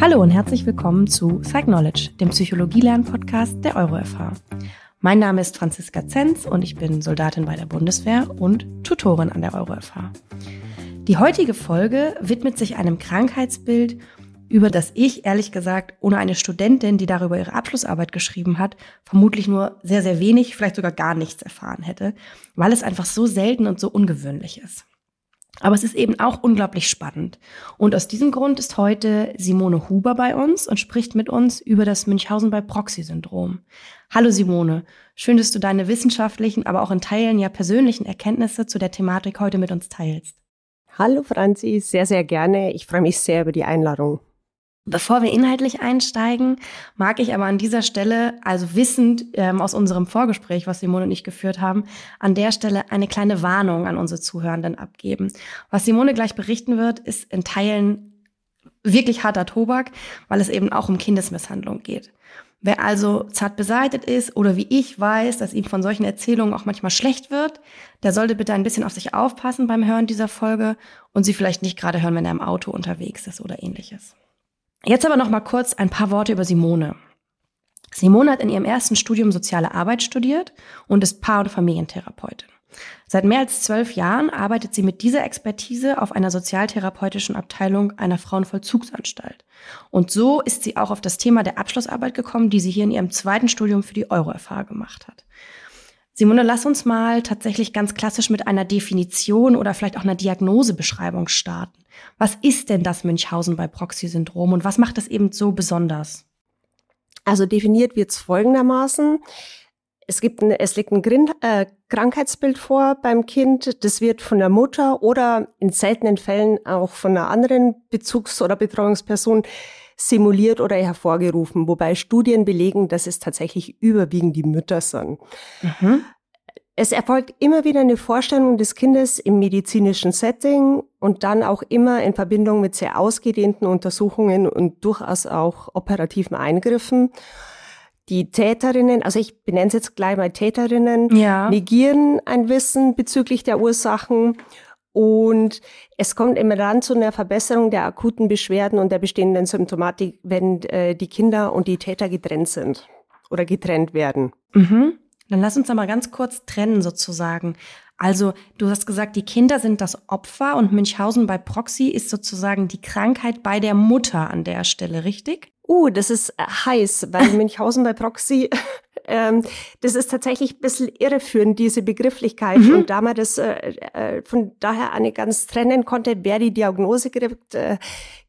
Hallo und herzlich willkommen zu Psych Knowledge, dem Psychologie-Lern-Podcast der EuroFH. Mein Name ist Franziska Zenz und ich bin Soldatin bei der Bundeswehr und Tutorin an der EuroFH. Die heutige Folge widmet sich einem Krankheitsbild, über das ich ehrlich gesagt ohne eine Studentin, die darüber ihre Abschlussarbeit geschrieben hat, vermutlich nur sehr, sehr wenig, vielleicht sogar gar nichts erfahren hätte, weil es einfach so selten und so ungewöhnlich ist. Aber es ist eben auch unglaublich spannend. Und aus diesem Grund ist heute Simone Huber bei uns und spricht mit uns über das Münchhausen bei Proxy-Syndrom. Hallo Simone, schön, dass du deine wissenschaftlichen, aber auch in Teilen ja persönlichen Erkenntnisse zu der Thematik heute mit uns teilst. Hallo Franzi, sehr, sehr gerne. Ich freue mich sehr über die Einladung. Bevor wir inhaltlich einsteigen, mag ich aber an dieser Stelle, also wissend ähm, aus unserem Vorgespräch, was Simone und ich geführt haben, an der Stelle eine kleine Warnung an unsere Zuhörenden abgeben. Was Simone gleich berichten wird, ist in Teilen wirklich harter Tobak, weil es eben auch um Kindesmisshandlung geht. Wer also zart beseitet ist oder wie ich weiß, dass ihm von solchen Erzählungen auch manchmal schlecht wird, der sollte bitte ein bisschen auf sich aufpassen beim Hören dieser Folge und sie vielleicht nicht gerade hören, wenn er im Auto unterwegs ist oder ähnliches. Jetzt aber noch mal kurz ein paar Worte über Simone. Simone hat in ihrem ersten Studium Soziale Arbeit studiert und ist Paar- und Familientherapeutin. Seit mehr als zwölf Jahren arbeitet sie mit dieser Expertise auf einer sozialtherapeutischen Abteilung einer Frauenvollzugsanstalt. Und so ist sie auch auf das Thema der Abschlussarbeit gekommen, die sie hier in ihrem zweiten Studium für die Euro-FH gemacht hat. Simone, lass uns mal tatsächlich ganz klassisch mit einer Definition oder vielleicht auch einer Diagnosebeschreibung starten. Was ist denn das Münchhausen bei Proxy-Syndrom und was macht es eben so besonders? Also definiert wird es folgendermaßen. Es, gibt ein, es liegt ein Grin äh, Krankheitsbild vor beim Kind. Das wird von der Mutter oder in seltenen Fällen auch von einer anderen Bezugs- oder Betreuungsperson simuliert oder hervorgerufen, wobei Studien belegen, dass es tatsächlich überwiegend die Mütter sind. Mhm. Es erfolgt immer wieder eine Vorstellung des Kindes im medizinischen Setting und dann auch immer in Verbindung mit sehr ausgedehnten Untersuchungen und durchaus auch operativen Eingriffen. Die Täterinnen, also ich benenne es jetzt gleich mal Täterinnen, ja. negieren ein Wissen bezüglich der Ursachen und es kommt immer dann zu einer Verbesserung der akuten Beschwerden und der bestehenden Symptomatik, wenn äh, die Kinder und die Täter getrennt sind oder getrennt werden. Mhm. Dann lass uns da mal ganz kurz trennen sozusagen. Also du hast gesagt, die Kinder sind das Opfer und Münchhausen bei Proxy ist sozusagen die Krankheit bei der Mutter an der Stelle, richtig? Uh, das ist äh, heiß, weil Münchhausen bei Proxy, ähm, das ist tatsächlich ein bisschen irreführend, diese Begrifflichkeit. Mhm. Und da man das äh, äh, von daher eine ganz trennen konnte, wer die Diagnose gibt, äh,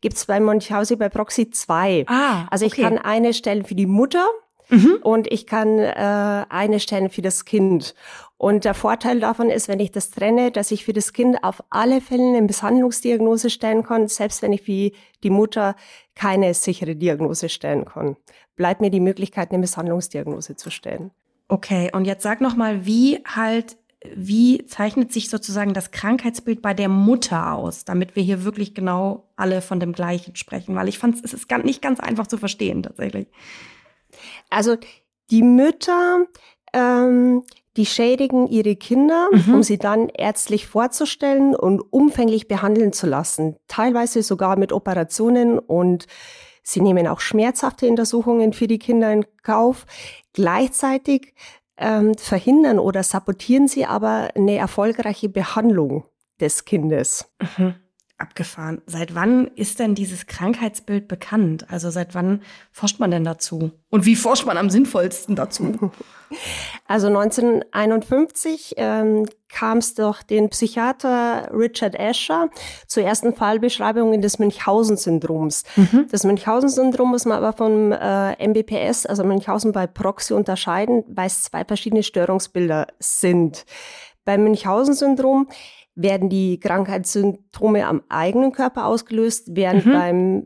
gibt es bei Münchhausen bei Proxy zwei. Ah, also ich okay. kann eine stellen für die Mutter Mhm. Und ich kann äh, eine stellen für das Kind. Und der Vorteil davon ist, wenn ich das trenne, dass ich für das Kind auf alle Fälle eine Misshandlungsdiagnose stellen kann, selbst wenn ich wie die Mutter keine sichere Diagnose stellen kann. Bleibt mir die Möglichkeit, eine Misshandlungsdiagnose zu stellen. Okay, und jetzt sag noch mal, wie halt wie zeichnet sich sozusagen das Krankheitsbild bei der Mutter aus, damit wir hier wirklich genau alle von dem Gleichen sprechen? Weil ich fand, es ist nicht ganz einfach zu verstehen tatsächlich. Also die Mütter, ähm, die schädigen ihre Kinder, mhm. um sie dann ärztlich vorzustellen und umfänglich behandeln zu lassen. Teilweise sogar mit Operationen und sie nehmen auch schmerzhafte Untersuchungen für die Kinder in Kauf. Gleichzeitig ähm, verhindern oder sabotieren sie aber eine erfolgreiche Behandlung des Kindes. Mhm abgefahren. Seit wann ist denn dieses Krankheitsbild bekannt? Also seit wann forscht man denn dazu? Und wie forscht man am sinnvollsten dazu? Also 1951 ähm, kam es durch den Psychiater Richard Asher zur ersten Fallbeschreibung des Münchhausen-Syndroms. Mhm. Das Münchhausen-Syndrom muss man aber vom äh, MBPS, also Münchhausen bei Proxy, unterscheiden, weil es zwei verschiedene Störungsbilder sind. Beim Münchhausen-Syndrom werden die Krankheitssymptome am eigenen Körper ausgelöst, während mhm. beim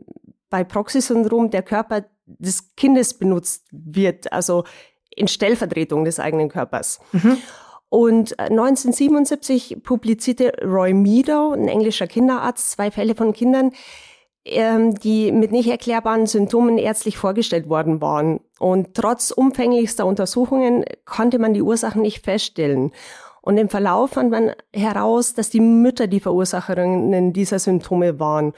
bei Proxy-Syndrom der Körper des Kindes benutzt wird, also in Stellvertretung des eigenen Körpers. Mhm. Und 1977 äh, publizierte Roy Meadow, ein englischer Kinderarzt, zwei Fälle von Kindern, ähm, die mit nicht erklärbaren Symptomen ärztlich vorgestellt worden waren. Und trotz umfänglichster Untersuchungen konnte man die Ursachen nicht feststellen. Und im Verlauf fand man heraus, dass die Mütter die Verursacherinnen dieser Symptome waren.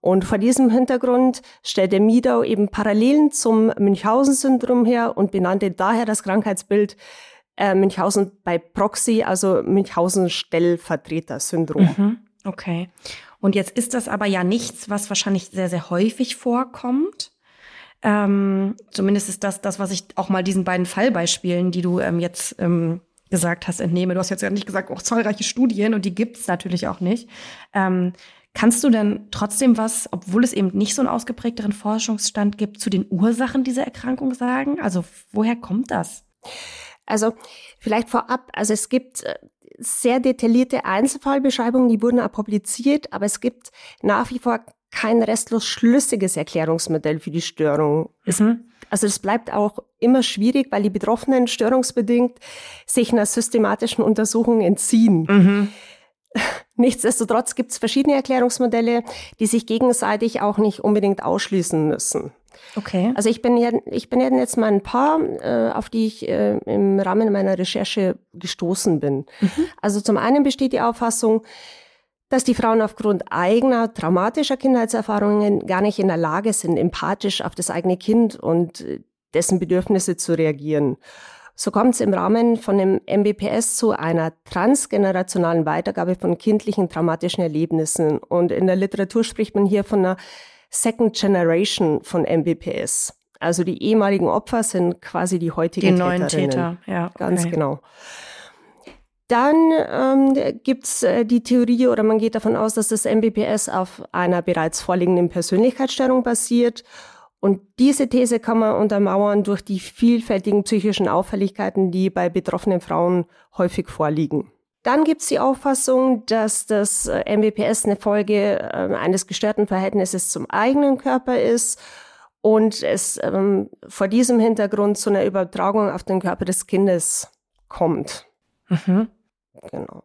Und vor diesem Hintergrund stellte Miedau eben Parallelen zum Münchhausen-Syndrom her und benannte daher das Krankheitsbild äh, Münchhausen bei Proxy, also Münchhausen-Stellvertreter-Syndrom. Mhm. Okay. Und jetzt ist das aber ja nichts, was wahrscheinlich sehr, sehr häufig vorkommt. Ähm, zumindest ist das das, was ich auch mal diesen beiden Fallbeispielen, die du ähm, jetzt ähm, gesagt hast, entnehme. Du hast jetzt ja nicht gesagt, auch zahlreiche Studien und die gibt's natürlich auch nicht. Ähm, kannst du denn trotzdem was, obwohl es eben nicht so einen ausgeprägteren Forschungsstand gibt, zu den Ursachen dieser Erkrankung sagen? Also woher kommt das? Also vielleicht vorab, also es gibt äh, sehr detaillierte Einzelfallbeschreibungen, die wurden auch publiziert, aber es gibt nach wie vor kein restlos schlüssiges Erklärungsmodell für die Störung. Mhm. Also es bleibt auch immer schwierig, weil die Betroffenen störungsbedingt sich einer systematischen Untersuchung entziehen. Mhm. Nichtsdestotrotz gibt es verschiedene Erklärungsmodelle, die sich gegenseitig auch nicht unbedingt ausschließen müssen. Okay. Also ich bin ja, ich bin jetzt mal ein paar, äh, auf die ich äh, im Rahmen meiner Recherche gestoßen bin. Mhm. Also zum einen besteht die Auffassung, dass die Frauen aufgrund eigener traumatischer Kindheitserfahrungen gar nicht in der Lage sind, empathisch auf das eigene Kind und äh, dessen Bedürfnisse zu reagieren. So kommt es im Rahmen von dem MBPS zu einer transgenerationalen Weitergabe von kindlichen traumatischen Erlebnissen. Und in der Literatur spricht man hier von einer Second Generation von MBPS. Also die ehemaligen Opfer sind quasi die heutigen die neuen Täter. Ja, okay. ganz genau. Dann ähm, gibt es äh, die Theorie oder man geht davon aus, dass das MBPS auf einer bereits vorliegenden Persönlichkeitsstörung basiert. Und diese These kann man untermauern durch die vielfältigen psychischen Auffälligkeiten, die bei betroffenen Frauen häufig vorliegen. Dann gibt es die Auffassung, dass das äh, MBPS eine Folge äh, eines gestörten Verhältnisses zum eigenen Körper ist und es ähm, vor diesem Hintergrund zu einer Übertragung auf den Körper des Kindes kommt. Mhm. Genau.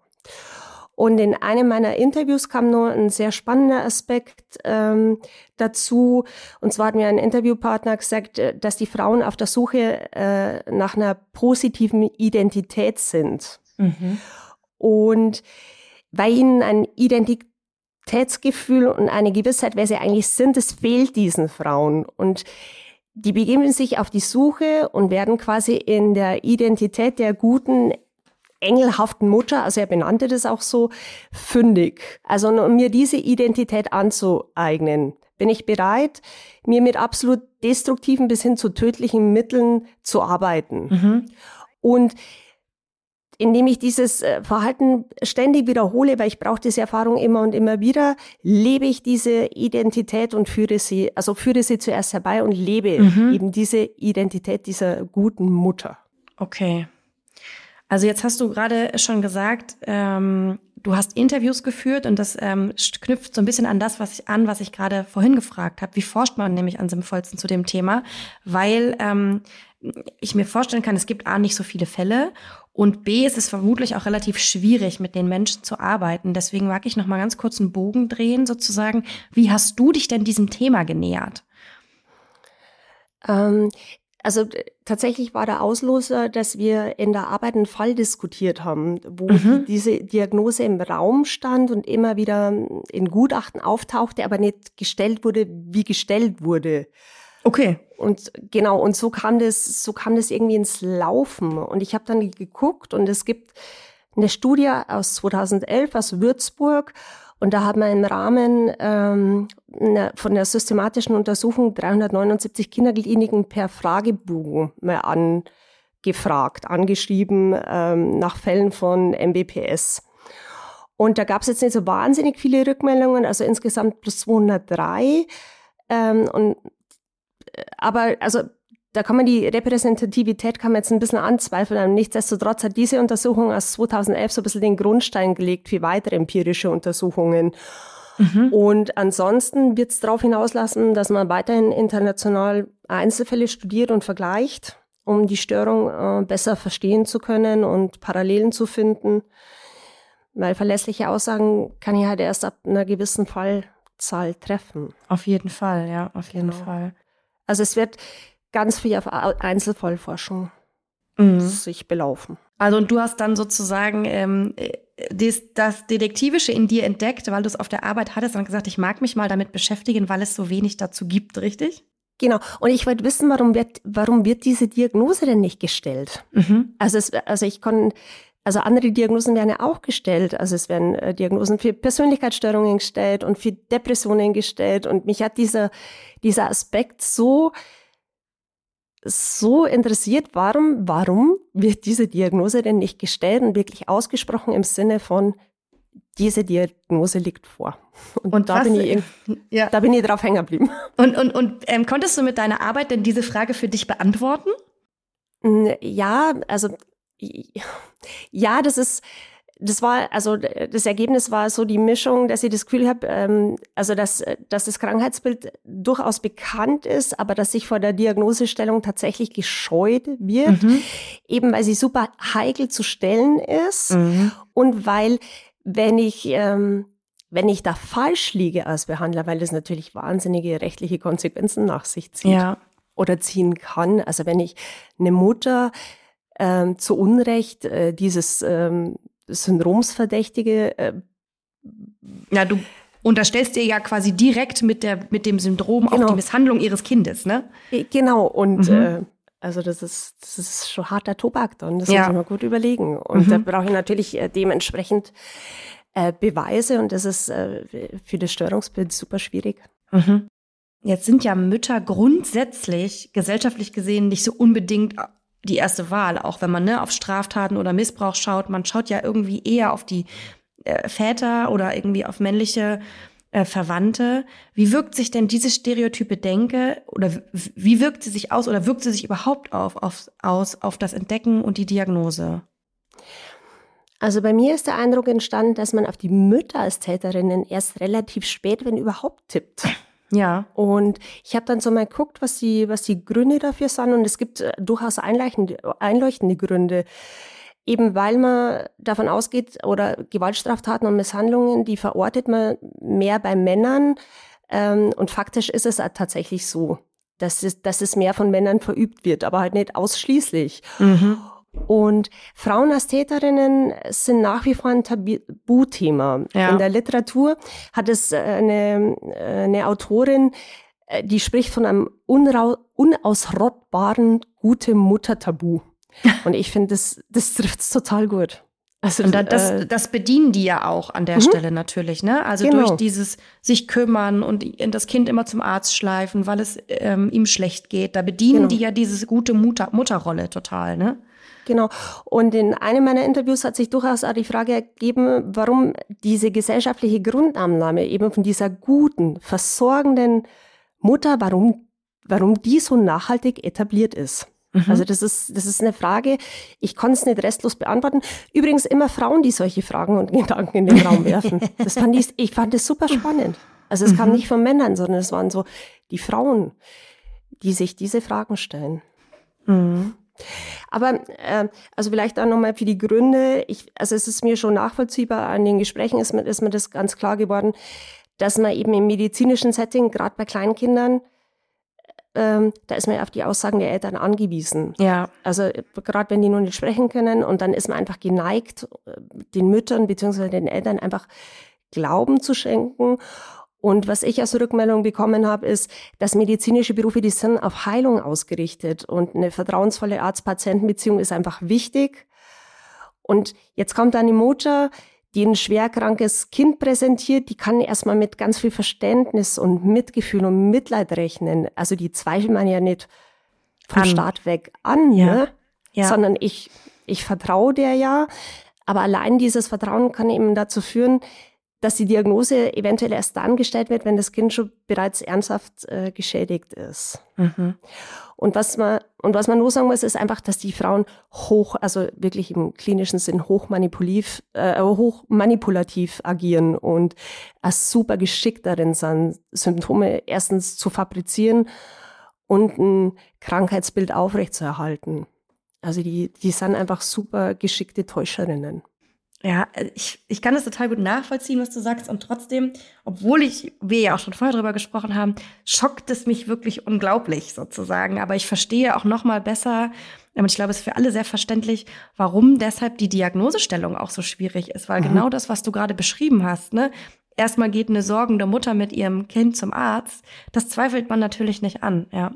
Und in einem meiner Interviews kam nur ein sehr spannender Aspekt ähm, dazu. Und zwar hat mir ein Interviewpartner gesagt, äh, dass die Frauen auf der Suche äh, nach einer positiven Identität sind. Mhm. Und weil ihnen ein Identitätsgefühl und eine Gewissheit, wer sie eigentlich sind, das fehlt diesen Frauen. Und die begeben sich auf die Suche und werden quasi in der Identität der guten engelhaften Mutter, also er benannte das auch so, fündig. Also um mir diese Identität anzueignen, bin ich bereit, mir mit absolut destruktiven bis hin zu tödlichen Mitteln zu arbeiten. Mhm. Und indem ich dieses äh, Verhalten ständig wiederhole, weil ich brauche diese Erfahrung immer und immer wieder, lebe ich diese Identität und führe sie, also führe sie zuerst herbei und lebe mhm. eben diese Identität dieser guten Mutter. Okay. Also jetzt hast du gerade schon gesagt, ähm, du hast Interviews geführt und das ähm, knüpft so ein bisschen an das, was ich an, was ich gerade vorhin gefragt habe. Wie forscht man nämlich an sinnvollsten zu dem Thema? Weil ähm, ich mir vorstellen kann, es gibt A nicht so viele Fälle und B ist es vermutlich auch relativ schwierig, mit den Menschen zu arbeiten. Deswegen mag ich noch mal ganz kurz einen Bogen drehen, sozusagen. Wie hast du dich denn diesem Thema genähert? Ähm, also tatsächlich war der Auslöser, dass wir in der Arbeit einen Fall diskutiert haben, wo mhm. diese Diagnose im Raum stand und immer wieder in Gutachten auftauchte, aber nicht gestellt wurde, wie gestellt wurde. Okay. Und genau, und so kam das, so kam das irgendwie ins Laufen. Und ich habe dann geguckt und es gibt eine Studie aus 2011 aus Würzburg und da haben wir im Rahmen ähm, von der systematischen Untersuchung 379 Kinderkliniken per Fragebogen mal angefragt, angeschrieben ähm, nach Fällen von MBPS. Und da gab es jetzt nicht so wahnsinnig viele Rückmeldungen, also insgesamt plus 203. Ähm, und, äh, aber also da kann man die Repräsentativität kann man jetzt ein bisschen anzweifeln. Nichtsdestotrotz hat diese Untersuchung aus 2011 so ein bisschen den Grundstein gelegt für weitere empirische Untersuchungen. Mhm. Und ansonsten wird es darauf hinauslassen, dass man weiterhin international Einzelfälle studiert und vergleicht, um die Störung äh, besser verstehen zu können und Parallelen zu finden. Weil verlässliche Aussagen kann ich halt erst ab einer gewissen Fallzahl treffen. Auf jeden Fall, ja, auf jeden genau. Fall. Also es wird ganz viel auf Einzelfallforschung mhm. sich belaufen. Also und du hast dann sozusagen ähm, das, das Detektivische in dir entdeckt, weil du es auf der Arbeit hattest und gesagt, ich mag mich mal damit beschäftigen, weil es so wenig dazu gibt, richtig? Genau. Und ich wollte wissen, warum wird, warum wird diese Diagnose denn nicht gestellt? Mhm. Also, es, also ich kann, also andere Diagnosen werden ja auch gestellt. Also es werden äh, Diagnosen für Persönlichkeitsstörungen gestellt und für Depressionen gestellt. Und mich hat dieser, dieser Aspekt so, so interessiert, warum, warum wird diese Diagnose denn nicht gestellt und wirklich ausgesprochen im Sinne von, diese Diagnose liegt vor. Und, und da, bin ich, ja. da bin ich drauf hängen geblieben. Und, und, und ähm, konntest du mit deiner Arbeit denn diese Frage für dich beantworten? Ja, also ja, das ist, das war, also das Ergebnis war so die Mischung, dass ich das Gefühl habe, ähm, also dass, dass das Krankheitsbild durchaus bekannt ist, aber dass sich vor der Diagnosestellung tatsächlich gescheut wird, mhm. eben weil sie super heikel zu stellen ist mhm. und weil, wenn ich ähm, wenn ich da falsch liege als Behandler, weil das natürlich wahnsinnige rechtliche Konsequenzen nach sich zieht ja. oder ziehen kann. Also wenn ich eine Mutter ähm, zu Unrecht äh, dieses ähm, Syndromsverdächtige. Äh, ja, du unterstellst ihr ja quasi direkt mit, der, mit dem Syndrom genau. auch die Misshandlung ihres Kindes, ne? Genau, und mhm. äh, also das ist, das ist schon harter Tobak dann, das ja. muss man gut überlegen. Und mhm. da brauche ich natürlich äh, dementsprechend äh, Beweise und das ist äh, für das Störungsbild super schwierig. Mhm. Jetzt sind ja Mütter grundsätzlich gesellschaftlich gesehen nicht so unbedingt die erste Wahl, auch wenn man ne, auf Straftaten oder Missbrauch schaut. Man schaut ja irgendwie eher auf die äh, Väter oder irgendwie auf männliche äh, Verwandte. Wie wirkt sich denn diese stereotype Denke oder wie wirkt sie sich aus oder wirkt sie sich überhaupt auf, auf, aus auf das Entdecken und die Diagnose? Also bei mir ist der Eindruck entstanden, dass man auf die Mütter als Täterinnen erst relativ spät, wenn überhaupt, tippt. Ja. Und ich habe dann so mal geguckt, was die, was die Gründe dafür sind. Und es gibt äh, durchaus einleuchtende, einleuchtende Gründe. Eben weil man davon ausgeht, oder Gewaltstraftaten und Misshandlungen, die verortet man mehr bei Männern. Ähm, und faktisch ist es tatsächlich so, dass es, dass es mehr von Männern verübt wird, aber halt nicht ausschließlich. Mhm. Und Frauen als Täterinnen sind nach wie vor ein Tabuthema. Ja. In der Literatur hat es äh, eine, äh, eine Autorin, äh, die spricht von einem unausrottbaren gute Mutter-Tabu. Und ich finde, das, das trifft es total gut. Also, und das, äh, das bedienen die ja auch an der mhm. Stelle natürlich, ne? Also genau. durch dieses sich kümmern und das Kind immer zum Arzt schleifen, weil es ähm, ihm schlecht geht. Da bedienen genau. die ja diese gute Mutter Mutterrolle total, ne? Genau. Und in einem meiner Interviews hat sich durchaus auch die Frage ergeben, warum diese gesellschaftliche Grundannahme eben von dieser guten, versorgenden Mutter, warum, warum die so nachhaltig etabliert ist. Mhm. Also das ist, das ist eine Frage, ich kann es nicht restlos beantworten. Übrigens immer Frauen, die solche Fragen und Gedanken in den Raum werfen. Das fand ich, ich fand das super spannend. Also es mhm. kam nicht von Männern, sondern es waren so die Frauen, die sich diese Fragen stellen. Mhm. Aber äh, also vielleicht auch nochmal für die Gründe. Ich, also es ist mir schon nachvollziehbar, an den Gesprächen ist mir, ist mir das ganz klar geworden, dass man eben im medizinischen Setting, gerade bei Kleinkindern, ähm, da ist man auf die Aussagen der Eltern angewiesen. Ja. Also gerade wenn die nur nicht sprechen können und dann ist man einfach geneigt, den Müttern bzw. den Eltern einfach Glauben zu schenken. Und was ich als Rückmeldung bekommen habe, ist, dass medizinische Berufe, die sind auf Heilung ausgerichtet und eine vertrauensvolle Arzt-Patienten-Beziehung ist einfach wichtig. Und jetzt kommt eine Mutter, die ein schwerkrankes Kind präsentiert, die kann erstmal mit ganz viel Verständnis und Mitgefühl und Mitleid rechnen. Also die zweifelt man ja nicht vom an. Start weg an, ja. Ne? Ja. sondern ich, ich vertraue der ja. Aber allein dieses Vertrauen kann eben dazu führen, dass die Diagnose eventuell erst dann gestellt wird, wenn das Kind schon bereits ernsthaft äh, geschädigt ist. Mhm. Und was man und was man nur sagen muss, ist einfach, dass die Frauen hoch, also wirklich im klinischen Sinn hoch manipulativ, äh, hoch manipulativ agieren und super geschickt darin sind, Symptome erstens zu fabrizieren und ein Krankheitsbild aufrechtzuerhalten. Also die, die sind einfach super geschickte Täuscherinnen. Ja, ich, ich kann das total gut nachvollziehen, was du sagst. Und trotzdem, obwohl ich, wir ja auch schon vorher drüber gesprochen haben, schockt es mich wirklich unglaublich sozusagen. Aber ich verstehe auch noch mal besser, Und ich glaube, es ist für alle sehr verständlich, warum deshalb die Diagnosestellung auch so schwierig ist, weil mhm. genau das, was du gerade beschrieben hast, ne? Erstmal geht eine sorgende Mutter mit ihrem Kind zum Arzt. Das zweifelt man natürlich nicht an, ja.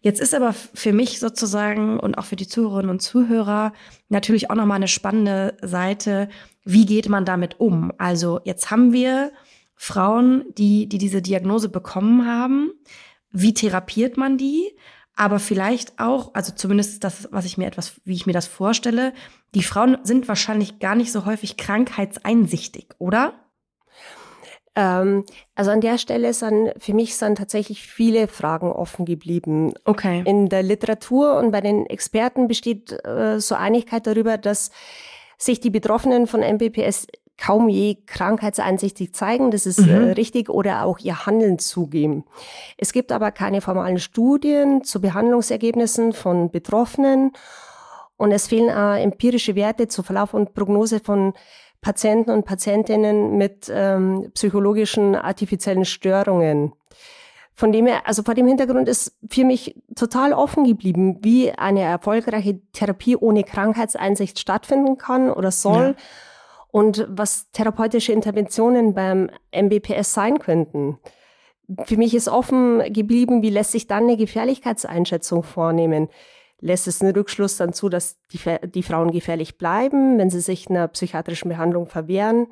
Jetzt ist aber für mich sozusagen und auch für die Zuhörerinnen und Zuhörer natürlich auch nochmal eine spannende Seite. Wie geht man damit um? Also jetzt haben wir Frauen, die, die diese Diagnose bekommen haben. Wie therapiert man die? Aber vielleicht auch, also zumindest das, was ich mir etwas, wie ich mir das vorstelle, die Frauen sind wahrscheinlich gar nicht so häufig krankheitseinsichtig, oder? Ähm, also an der Stelle sind für mich sind tatsächlich viele Fragen offen geblieben. Okay. In der Literatur und bei den Experten besteht äh, so Einigkeit darüber, dass sich die Betroffenen von MPPS kaum je krankheitseinsichtig zeigen, das ist äh, mhm. äh, richtig, oder auch ihr Handeln zugeben. Es gibt aber keine formalen Studien zu Behandlungsergebnissen von Betroffenen und es fehlen äh, empirische Werte zu Verlauf und Prognose von Patienten und Patientinnen mit ähm, psychologischen artifiziellen Störungen. Von dem her, also vor dem Hintergrund ist für mich total offen geblieben, wie eine erfolgreiche Therapie ohne Krankheitseinsicht stattfinden kann oder soll. Ja und was therapeutische Interventionen beim MBPS sein könnten. Für mich ist offen geblieben, wie lässt sich dann eine Gefährlichkeitseinschätzung vornehmen. Lässt es einen Rückschluss dann zu, dass die, die Frauen gefährlich bleiben, wenn sie sich einer psychiatrischen Behandlung verwehren?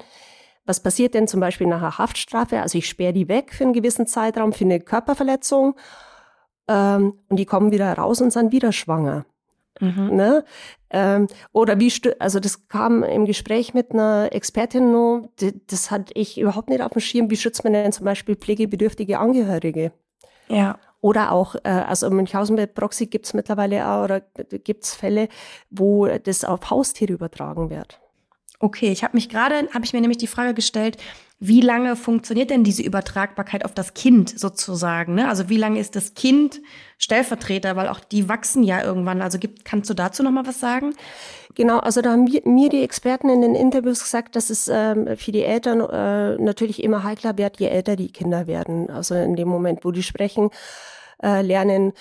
Was passiert denn zum Beispiel nach einer Haftstrafe? Also ich sperre die weg für einen gewissen Zeitraum, für eine Körperverletzung ähm, und die kommen wieder raus und sind wieder schwanger. Mhm. Ne? Ähm, oder wie, also das kam im Gespräch mit einer Expertin nur, das hatte ich überhaupt nicht auf dem Schirm. Wie schützt man denn zum Beispiel pflegebedürftige Angehörige? Ja. Oder auch, äh, also Münchhausen bei Proxy gibt es mittlerweile auch, oder gibt es Fälle, wo das auf Haustiere übertragen wird. Okay, ich habe mich gerade, habe ich mir nämlich die Frage gestellt, wie lange funktioniert denn diese Übertragbarkeit auf das Kind sozusagen? Ne? Also wie lange ist das Kind Stellvertreter, weil auch die wachsen ja irgendwann. Also gibt, kannst du dazu noch mal was sagen? Genau, also da haben wir, mir die Experten in den Interviews gesagt, dass es ähm, für die Eltern äh, natürlich immer heikler wird, je älter die Kinder werden. Also in dem Moment, wo die sprechen, äh, lernen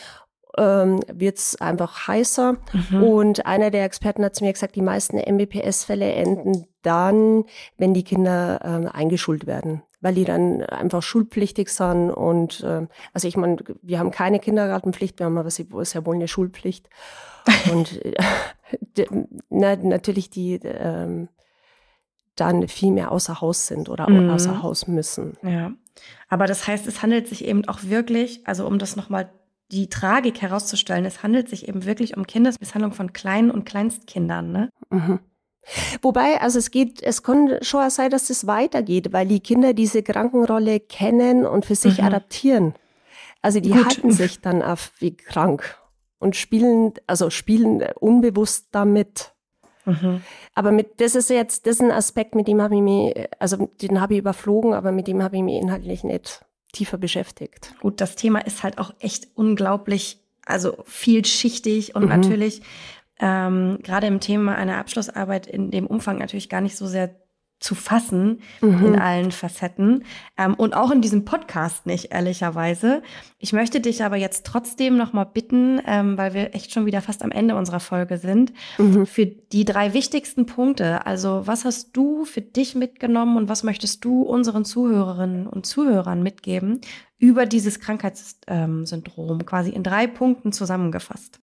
ähm, wird es einfach heißer. Mhm. Und einer der Experten hat zu mir gesagt, die meisten MBPS-Fälle enden dann, wenn die Kinder äh, eingeschult werden, weil die dann einfach schulpflichtig sind. Und äh, also ich meine, wir haben keine Kindergartenpflicht, wir haben aber sehr wohl eine Schulpflicht. Und äh, na, natürlich die ähm, dann viel mehr außer Haus sind oder mhm. außer Haus müssen. Ja. Aber das heißt, es handelt sich eben auch wirklich, also um das nochmal die Tragik herauszustellen, es handelt sich eben wirklich um Kindesmisshandlung von kleinen und Kleinstkindern. Ne? Mhm. Wobei, also es geht, es kann schon sein, dass es weitergeht, weil die Kinder diese Krankenrolle kennen und für sich mhm. adaptieren. Also die Gut. halten sich dann auf wie krank und spielen, also spielen unbewusst damit. Mhm. Aber mit, das ist jetzt, das ist ein Aspekt, mit dem habe ich mich, also den habe ich überflogen, aber mit dem habe ich mich inhaltlich nicht tiefer beschäftigt. Gut, das Thema ist halt auch echt unglaublich, also vielschichtig und mhm. natürlich ähm, gerade im Thema einer Abschlussarbeit in dem Umfang natürlich gar nicht so sehr zu fassen mhm. in allen Facetten ähm, und auch in diesem Podcast nicht, ehrlicherweise. Ich möchte dich aber jetzt trotzdem noch mal bitten, ähm, weil wir echt schon wieder fast am Ende unserer Folge sind, mhm. für die drei wichtigsten Punkte. Also was hast du für dich mitgenommen und was möchtest du unseren Zuhörerinnen und Zuhörern mitgeben über dieses Krankheitssyndrom, quasi in drei Punkten zusammengefasst?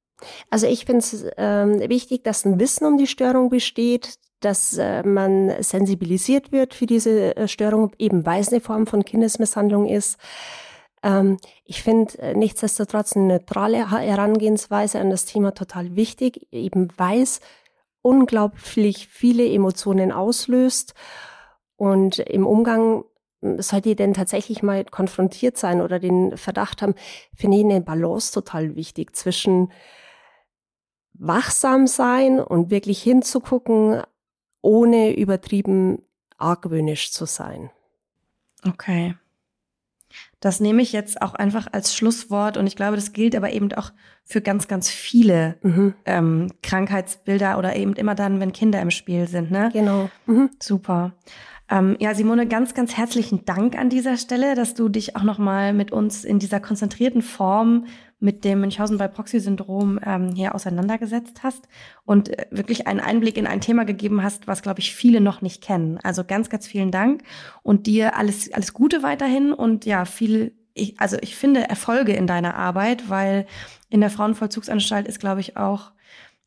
Also ich finde es ähm, wichtig, dass ein Wissen um die Störung besteht, dass äh, man sensibilisiert wird für diese äh, Störung, eben weil es eine Form von Kindesmisshandlung ist. Ähm, ich finde äh, nichtsdestotrotz eine neutrale Herangehensweise an das Thema total wichtig, eben weil es unglaublich viele Emotionen auslöst und im Umgang sollte ihr denn tatsächlich mal konfrontiert sein oder den Verdacht haben, finde ich eine Balance total wichtig zwischen wachsam sein und wirklich hinzugucken, ohne übertrieben argwöhnisch zu sein. Okay. Das nehme ich jetzt auch einfach als Schlusswort und ich glaube, das gilt aber eben auch für ganz, ganz viele mhm. ähm, Krankheitsbilder oder eben immer dann, wenn Kinder im Spiel sind. Ne? Genau. Mhm. Super. Ähm, ja, Simone, ganz, ganz herzlichen Dank an dieser Stelle, dass du dich auch nochmal mit uns in dieser konzentrierten Form mit dem Münchhausen bei Proxy-Syndrom ähm, hier auseinandergesetzt hast und äh, wirklich einen Einblick in ein Thema gegeben hast, was, glaube ich, viele noch nicht kennen. Also ganz, ganz vielen Dank und dir alles, alles Gute weiterhin und ja, viel, ich, also ich finde Erfolge in deiner Arbeit, weil in der Frauenvollzugsanstalt ist, glaube ich, auch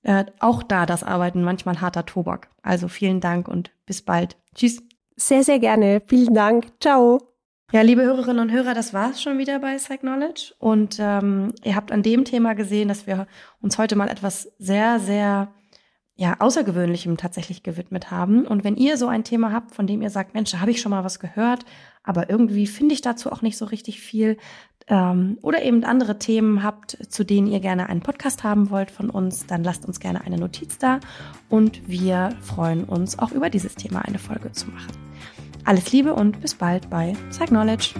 äh, auch da das Arbeiten manchmal harter Tobak. Also vielen Dank und bis bald. Tschüss. Sehr, sehr gerne. Vielen Dank. Ciao. Ja, liebe Hörerinnen und Hörer, das war es schon wieder bei Psych Knowledge. Und ähm, ihr habt an dem Thema gesehen, dass wir uns heute mal etwas sehr, sehr ja, Außergewöhnlichem tatsächlich gewidmet haben. Und wenn ihr so ein Thema habt, von dem ihr sagt, Mensch, da habe ich schon mal was gehört, aber irgendwie finde ich dazu auch nicht so richtig viel, ähm, oder eben andere Themen habt, zu denen ihr gerne einen Podcast haben wollt von uns, dann lasst uns gerne eine Notiz da und wir freuen uns auch über dieses Thema eine Folge zu machen. Alles Liebe und bis bald bei Psych Knowledge.